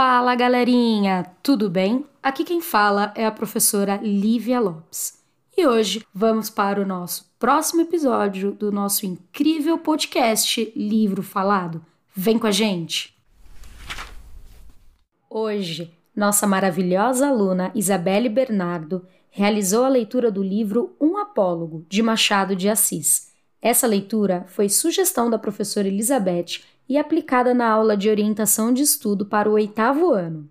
Fala galerinha, tudo bem? Aqui quem fala é a professora Lívia Lopes. E hoje vamos para o nosso próximo episódio do nosso incrível podcast Livro Falado. Vem com a gente! Hoje, nossa maravilhosa aluna Isabelle Bernardo realizou a leitura do livro Um Apólogo, de Machado de Assis. Essa leitura foi sugestão da professora Elizabeth e aplicada na aula de orientação de estudo para o oitavo ano.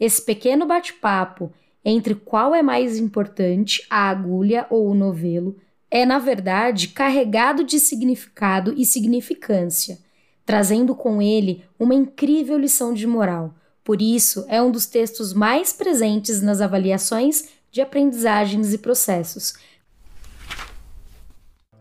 Esse pequeno bate-papo entre qual é mais importante, a agulha ou o novelo, é, na verdade, carregado de significado e significância, trazendo com ele uma incrível lição de moral. Por isso, é um dos textos mais presentes nas avaliações de aprendizagens e processos.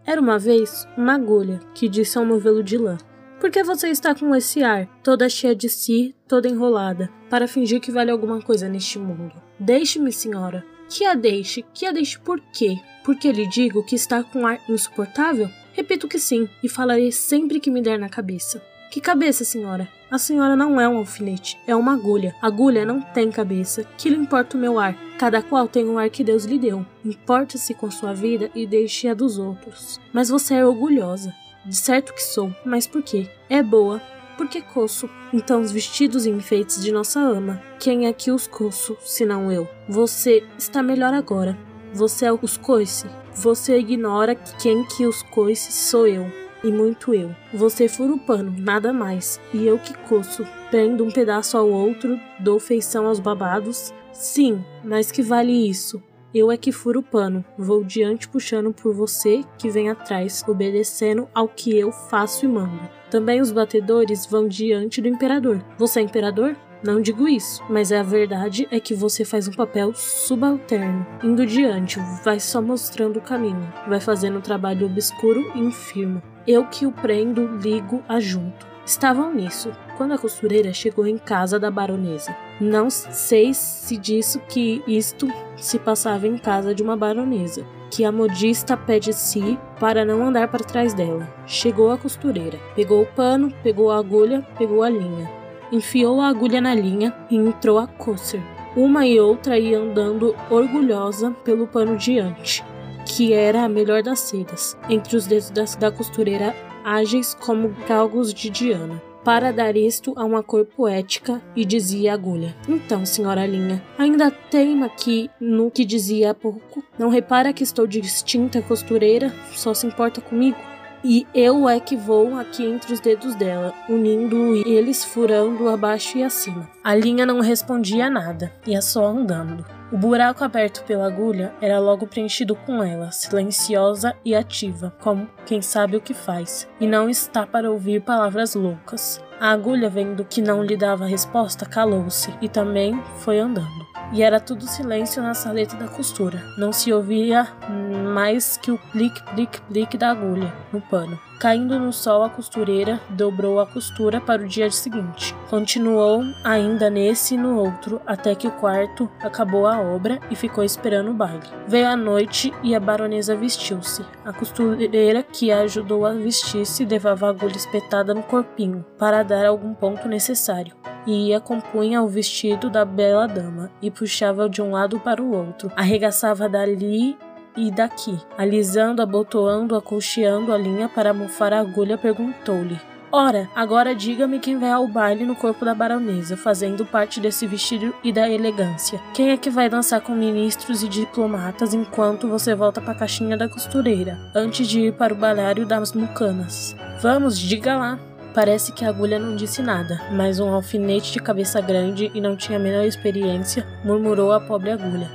Era uma vez uma agulha que disse ao novelo de lã: por que você está com esse ar, toda cheia de si, toda enrolada, para fingir que vale alguma coisa neste mundo? Deixe-me, senhora. Que a deixe? Que a deixe por quê? Porque lhe digo que está com ar insuportável? Repito que sim, e falarei sempre que me der na cabeça. Que cabeça, senhora? A senhora não é um alfinete, é uma agulha. Agulha não tem cabeça. Que lhe importa o meu ar? Cada qual tem o ar que Deus lhe deu. Importe-se com sua vida e deixe a dos outros. Mas você é orgulhosa. De certo que sou, mas por quê? É boa, porque coço. Então os vestidos e enfeites de nossa ama, quem é que os coço, senão eu? Você está melhor agora. Você é os coice. Você ignora que quem que os coice sou eu. E muito eu. Você fura o pano, nada mais. E eu que coço. Prendo um pedaço ao outro, dou feição aos babados. Sim, mas que vale isso? Eu é que furo o pano, vou diante puxando por você que vem atrás, obedecendo ao que eu faço e mando. Também os batedores vão diante do imperador. Você é imperador? Não digo isso, mas a verdade é que você faz um papel subalterno, indo diante, vai só mostrando o caminho, vai fazendo um trabalho obscuro e infirmo. Eu que o prendo, ligo, ajunto. Estavam nisso, quando a costureira chegou em casa da baronesa. Não sei se disso que isto se passava em casa de uma baronesa, que a modista pede si para não andar para trás dela. Chegou a costureira, pegou o pano, pegou a agulha, pegou a linha, enfiou a agulha na linha e entrou a coser. Uma e outra ia andando orgulhosa pelo pano diante, que era a melhor das sedas, entre os dedos da costureira ágeis como galgos de Diana para dar isto a uma cor poética, e dizia a agulha. Então, senhora Linha, ainda teima aqui no que dizia há pouco? Não repara que estou distinta costureira, só se importa comigo? E eu é que vou aqui entre os dedos dela, unindo eles furando abaixo e acima. A linha não respondia nada, ia só andando. O buraco aberto pela agulha era logo preenchido com ela, silenciosa e ativa, como quem sabe o que faz, e não está para ouvir palavras loucas. A agulha, vendo que não lhe dava resposta, calou-se e também foi andando. E era tudo silêncio na saleta da costura. Não se ouvia mais que o plique-plique-plique da agulha no pano. Caindo no sol, a costureira dobrou a costura para o dia seguinte. Continuou ainda nesse e no outro, até que o quarto acabou a obra e ficou esperando o baile. Veio a noite e a baronesa vestiu-se. A costureira que a ajudou a vestir-se levava a agulha espetada no corpinho, para dar algum ponto necessário e ia compunha o vestido da bela dama e puxava de um lado para o outro, arregaçava dali e daqui. Alisando, abotoando, acolcheando a linha para mofar a agulha, perguntou-lhe: Ora, agora diga-me quem vai ao baile no corpo da baronesa, fazendo parte desse vestido e da elegância. Quem é que vai dançar com ministros e diplomatas enquanto você volta para a caixinha da costureira, antes de ir para o balário das mucanas? Vamos, diga lá. Parece que a agulha não disse nada, mas um alfinete de cabeça grande e não tinha a menor experiência, murmurou a pobre agulha.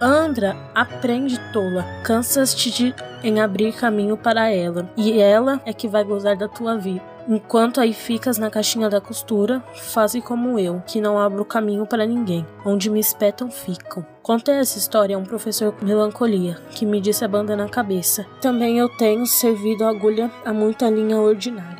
Andra, aprende, tola. Cansas-te em abrir caminho para ela, e ela é que vai gozar da tua vida. Enquanto aí ficas na caixinha da costura, faze como eu, que não abro caminho para ninguém. Onde me espetam, ficam. Contei essa história a um professor com melancolia, que me disse a banda na cabeça. Também eu tenho servido a agulha a muita linha ordinária.